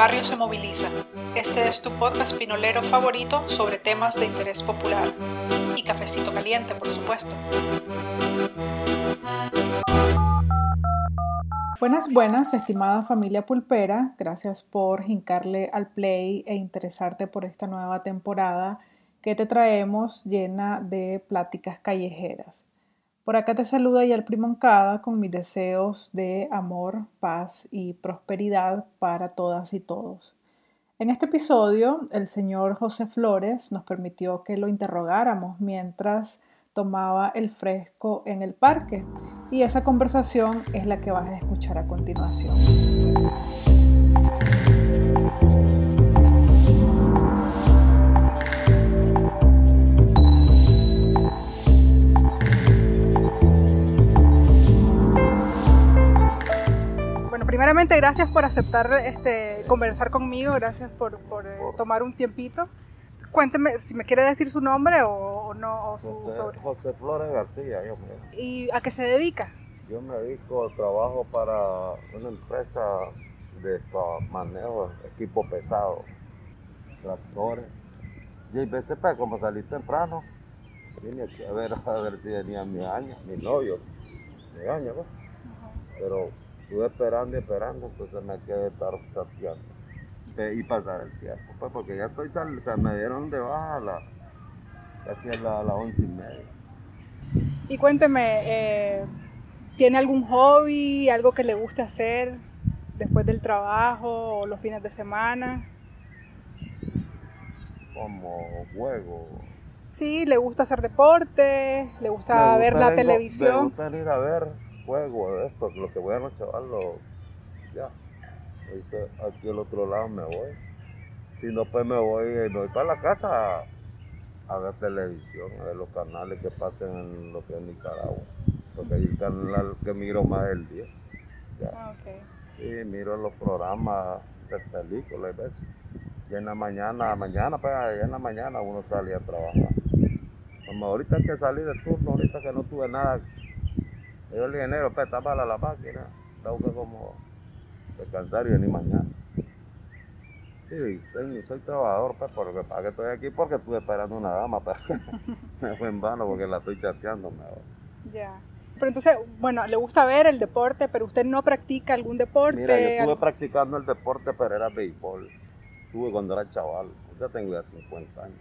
barrio se moviliza. Este es tu podcast pinolero favorito sobre temas de interés popular. Y cafecito caliente, por supuesto. Buenas, buenas, estimada familia pulpera. Gracias por hincarle al play e interesarte por esta nueva temporada que te traemos llena de pláticas callejeras. Por acá te saluda el Primoncada con mis deseos de amor, paz y prosperidad para todas y todos. En este episodio, el señor José Flores nos permitió que lo interrogáramos mientras tomaba el fresco en el parque y esa conversación es la que vas a escuchar a continuación. Gracias por aceptar este, conversar conmigo, gracias por, eh, tomar un tiempito. Cuénteme si me quiere decir su nombre o, no. José, Flores García, yo me... ¿Y a qué se dedica? Yo me dedico al trabajo para una empresa de manejo equipo pesado, tractores. Y a veces, pues, como salí temprano, vine aquí a ver, a ver si venía mi año, mi novio, mi año, ¿no? Pero estuve esperando y esperando, entonces me quedé estar chateando y pasar el tiempo, pues porque ya estoy o sea, me dieron de baja la, casi a las once y media. Y cuénteme, eh, ¿tiene algún hobby, algo que le guste hacer después del trabajo o los fines de semana? Como juego. Sí, le gusta hacer deporte, le gusta, ver la televisión. Me gusta ir a ver juego de esto, lo que voy a chaval, ya. aquí al otro lado me voy. Si no, pues me voy, me voy para la casa a, ver televisión, a ver los canales que pasen en lo que es Nicaragua. Porque ahí el canal que miro más el día. Ya. Ah, okay. miro los programas de películas y veces. Y en la mañana, mañana, pues en la mañana uno salía a trabajar. Como ahorita que salí de turno, ahorita que no tuve nada yo el dinero, pues, para la máquina, tengo que como descansar y venir mañana. Sí, soy, trabajador, pues, por lo que para que estoy aquí, porque estuve esperando una dama, pero pues. me fue en vano porque la estoy chateando Ya. Pero entonces, bueno, le gusta ver el deporte, pero usted no practica algún deporte. Mira, yo estuve practicando el deporte, pero era béisbol. Estuve cuando era chaval, ya tengo ya 50 años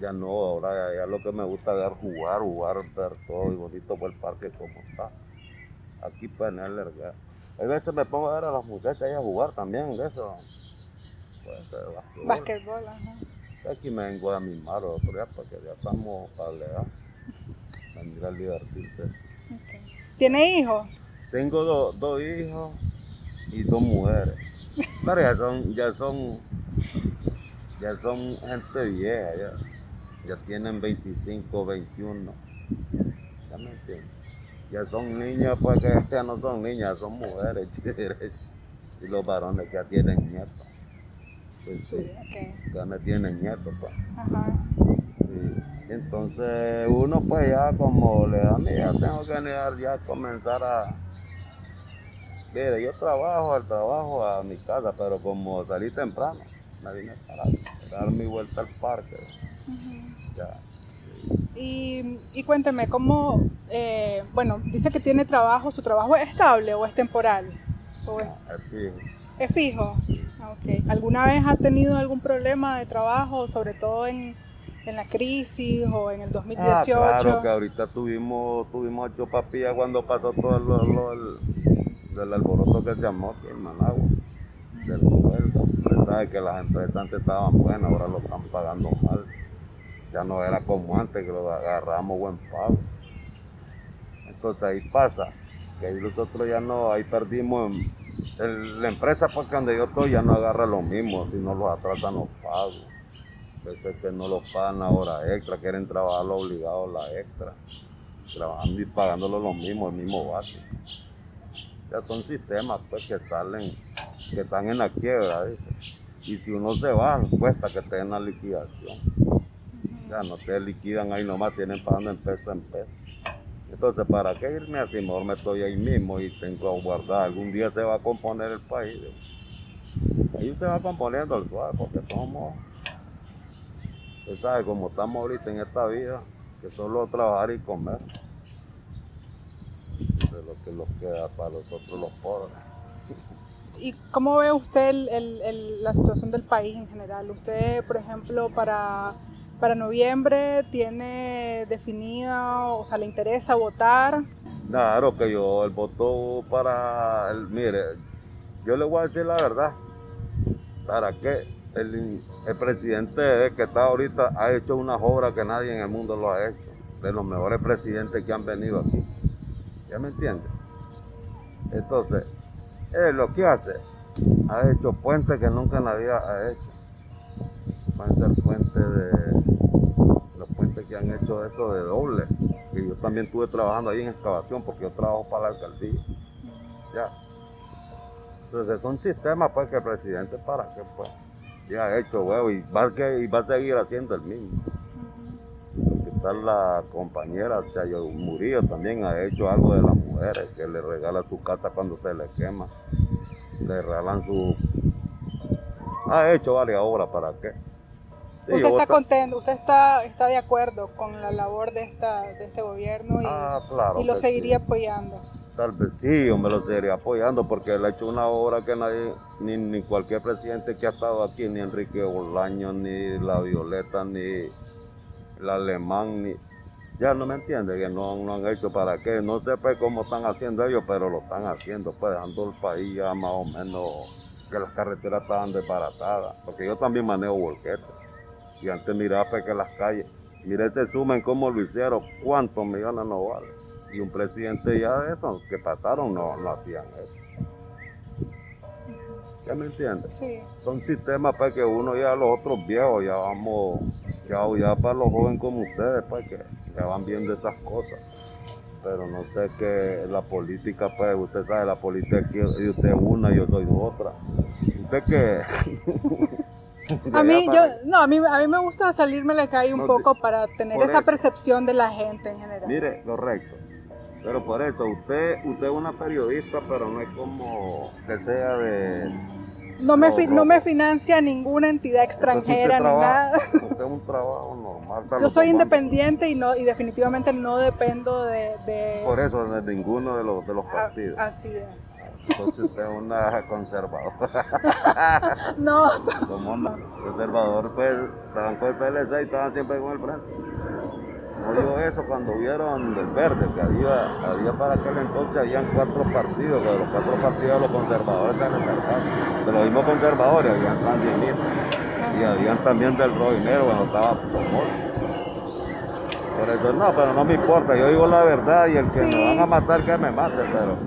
ya no, ahora ya, lo que me gusta es jugar, jugar, ver todo y bonito por el parque como está. Aquí pues en el A veces me pongo a ver a las muchachas ahí a jugar también de eso. Pues, de basquetbol. Aquí me vengo a mimar otro día porque ya estamos para leer, venir a divertirse. ¿Tiene hijos? Tengo dos hijos y dos mujeres. Pero ya son, ya son, ya son gente vieja ya ya tienen 25, 21. Ya me Ya son niños, pues que ya no son niñas, son mujeres. y los varones que ya tienen nietos. Pues, sí, Ya me tienen nietos, pues. Ajá. Entonces uno pues ya como le da ya tengo que ya comenzar a Mire, yo trabajo al trabajo a mi casa, pero como salí temprano, me vine para dar mi vuelta al parque. Y, y cuénteme, ¿cómo, eh, bueno, dice que tiene trabajo, ¿su trabajo es estable o es temporal? es, fijo. ¿Es fijo? Okay. ¿Alguna vez ha tenido algún problema de trabajo, sobre todo en, en la crisis o en el 2018? Ah, claro, que ahorita tuvimos, tuvimos ocho papillas cuando pasó todo lo, lo, el, alboroto que se llamó aquí en Managua, sabe que las empresas antes estaban buenas, ahora lo están pagando mal. Ya no era como antes que lo agarramos buen pago. Entonces ahí pasa, que ahí nosotros ya no, ahí perdimos, la empresa porque donde yo estoy ya no agarra lo mismo, si no los atrasan los pagos. Veces que no los pagan ahora extra, quieren trabajar los obligados la extra, trabajando y pagándolo lo mismo, el mismo básico. Ya son sistemas pues que salen, que están en la quiebra, Y si uno se va, cuesta que tengan la liquidación. Ya no te liquidan ahí nomás, tienen pagando en peso en peso. Entonces, ¿para qué irme así? Mejor me estoy ahí mismo y tengo que guardar. Algún día se va a componer el país. ahí usted va componiendo el suave porque somos, usted sabe, como estamos ahorita en esta vida, que solo trabajar y comer. De lo que nos queda para nosotros los pobres. ¿Y cómo ve usted la situación del país en general? Usted, por ejemplo, para, para noviembre tiene definida, o sea, le interesa votar. Claro que yo el voto para el, mire, yo le voy a decir la verdad, para que el, el presidente que está ahorita ha hecho una obra que nadie en el mundo lo ha hecho, de los mejores presidentes que han venido aquí. ¿Ya me entiende? Entonces, él lo que hace, ha hecho puentes que nunca nadie ha hecho. Van a ser puentes de los puentes que han hecho eso de doble. Y yo también estuve trabajando ahí en excavación porque yo trabajo para la alcaldía. Ya. Entonces es un sistema pues que el presidente para que pues ya ha hecho huevo y va, a, y va a seguir haciendo el mismo. La compañera Chayo Murillo también ha hecho algo de las mujeres, que le regala su casa cuando se le quema. Le regalan su... Ha hecho varias obras, ¿para qué? Sí, ¿Usted está contento? ¿Usted está, está de acuerdo con la labor de, esta, de este gobierno y, ah, claro y lo seguiría sí. apoyando? Tal vez sí, yo me lo seguiría apoyando porque él ha hecho una obra que nadie, ni, ni cualquier presidente que ha estado aquí, ni Enrique Bolaño, ni la Violeta, ni el alemán, ni, ya no me entiende, que no, no, han hecho para qué, no sé pues cómo están haciendo ellos, pero lo están haciendo, pues dejando el país ya más o menos, que las carreteras estaban desbaratadas, porque yo también manejo volquetes, y antes miraba pues que las calles, mire ese sumen cómo lo hicieron, cuántos millones no vale, y un presidente ya de esos que pasaron no, no hacían eso. ¿Ya me entiendes? Sí. Son sistemas pues que uno ya los otros viejos ya vamos ya, ya para los jóvenes como ustedes, pues que ya van viendo esas cosas. Pero no sé qué la política, pues usted sabe, la política y usted es una, yo soy otra. ¿Usted qué? a mí, yo, no, a mí, a mí me gusta salirme la calle un no, poco para tener esa eso. percepción de la gente en general. Mire, correcto. Pero por eso, usted, usted es una periodista, pero no es como que sea de, no me, no, no me financia ninguna entidad extranjera ni nada. Usted un trabajo normal. Yo soy independiente y no y definitivamente no dependo de, de... Por eso, de ninguno de los, de los partidos. A, así es. Entonces usted es una conservadora. no. Como una conservador, pues, estaban con el PLC y estaban siempre con el frente. No digo eso cuando vieron del verde, que había, había para aquel entonces habían cuatro partidos, que de los cuatro partidos los conservadores se reservaron. De los mismos conservadores habían sandinistas y habían también del rojinero cuando estaba Tomol. Por eso no, pero no me importa, yo digo la verdad y el que sí. me van a matar que me mate, pero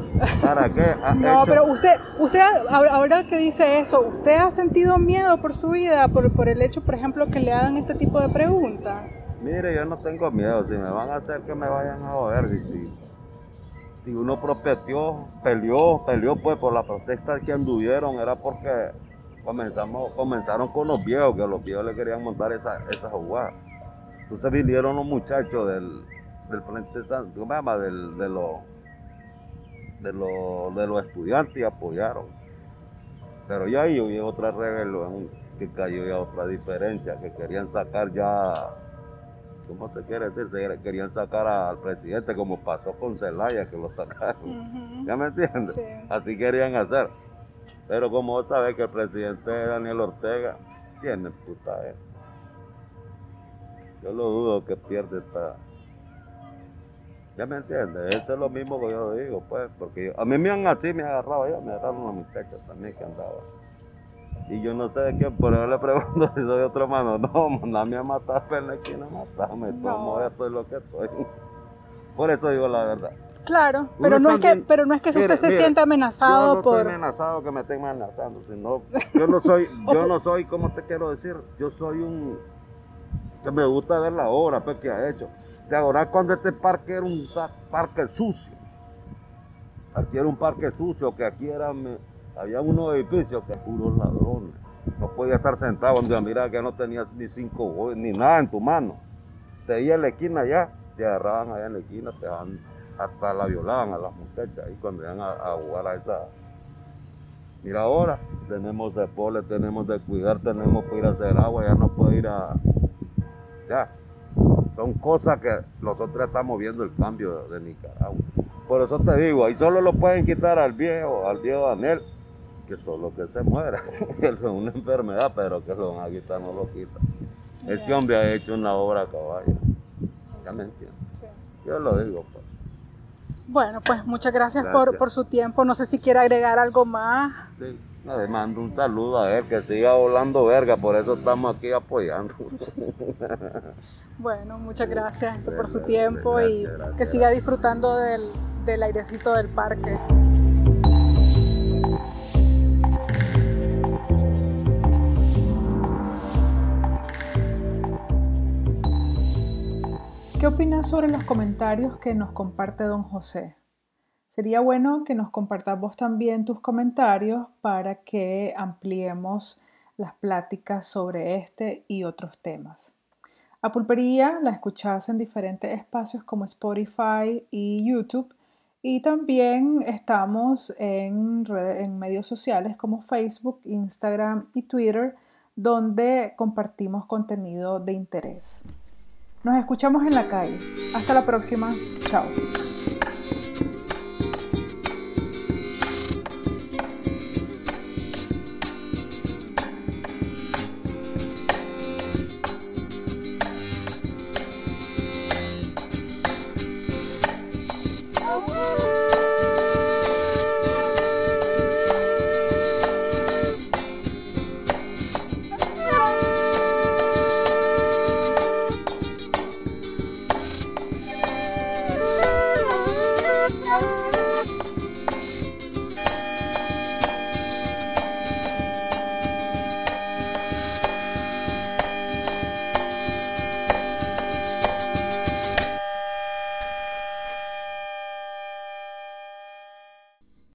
¿para qué? no, hecho... pero usted, usted ahora que dice eso, ¿usted ha sentido miedo por su vida, por, por el hecho, por ejemplo, que le hagan este tipo de preguntas? Mire, yo no tengo miedo, si me van a hacer que me vayan a joder, si, si, uno protestó, peleó, peleó pues por la protesta que anduvieron, era porque comenzamos, comenzaron con los viejos, que los viejos le querían montar esa, esa jugada. Entonces vinieron los muchachos del, del Frente Santo, ¿cómo se llama? Del, de, los, de, los, de los estudiantes y apoyaron. Pero ya ahí hubo otra rebelión que cayó ya otra diferencia, que querían sacar ya ¿cómo se quiere decir? Se querían sacar al presidente como pasó con Zelaya, que lo sacaron. Uh -huh. ¿Ya me entiendes? Sí. Así querían hacer. Pero como vos sabés que el presidente Daniel Ortega tiene puta eh. Yo lo dudo que pierde esta... ¿Ya me entiendes? Eso es lo mismo que yo digo, pues, porque yo, a mí me han así, me agarrado yo, me agarraron una muchacha también que andaba. Y yo no sé de qué, por eso le pregunto si soy otro mano. No, mandame a matar, pero no quiero matarme. No. Tomo esto es lo que soy. Por eso digo la verdad. Claro, pero no, es que, pero no es que usted se mire, sienta amenazado yo no por. Estoy amenazado que me estén amenazando, sino yo no soy, yo no soy, ¿cómo te quiero decir? Yo soy un que me gusta ver la obra pues, que ha hecho. De ahora cuando este parque era un parque sucio. Aquí era un parque sucio, que aquí era había unos edificios que puros ladrones. No podía estar sentado donde mira que no tenías ni cinco ni nada en tu mano. Te iba en la esquina allá, te agarraban allá en la esquina, te daban, hasta la violaban a las muchachas ahí cuando iban a, a jugar a esa Mira ahora, tenemos de pole, tenemos de cuidar, tenemos que ir a hacer agua, ya no puedo ir a... Ya, son cosas que nosotros estamos viendo el cambio de Nicaragua. Por eso te digo, ahí solo lo pueden quitar al viejo, al viejo Daniel, que solo que se muera, que es una enfermedad, pero que lo van a quitar, no lo quitan. Este hombre ha hecho una obra a caballo. Ya me entiendes. Yo lo digo, pues. Bueno, pues muchas gracias, Por, por, su tiempo. No sé si quiere agregar algo más. Sí, le mando un saludo a él, que siga volando verga, por eso estamos aquí apoyando. bueno, muchas gracias por su tiempo y que siga disfrutando del, del airecito del parque. ¿Qué opinas sobre los comentarios que nos comparte don José? Sería bueno que nos compartas vos también tus comentarios para que ampliemos las pláticas sobre este y otros temas. A Pulpería la escuchás en diferentes espacios como Spotify y YouTube y también estamos en, en medios sociales como Facebook, Instagram y Twitter donde compartimos contenido de interés. Nos escuchamos en la calle. Hasta la próxima. Chao.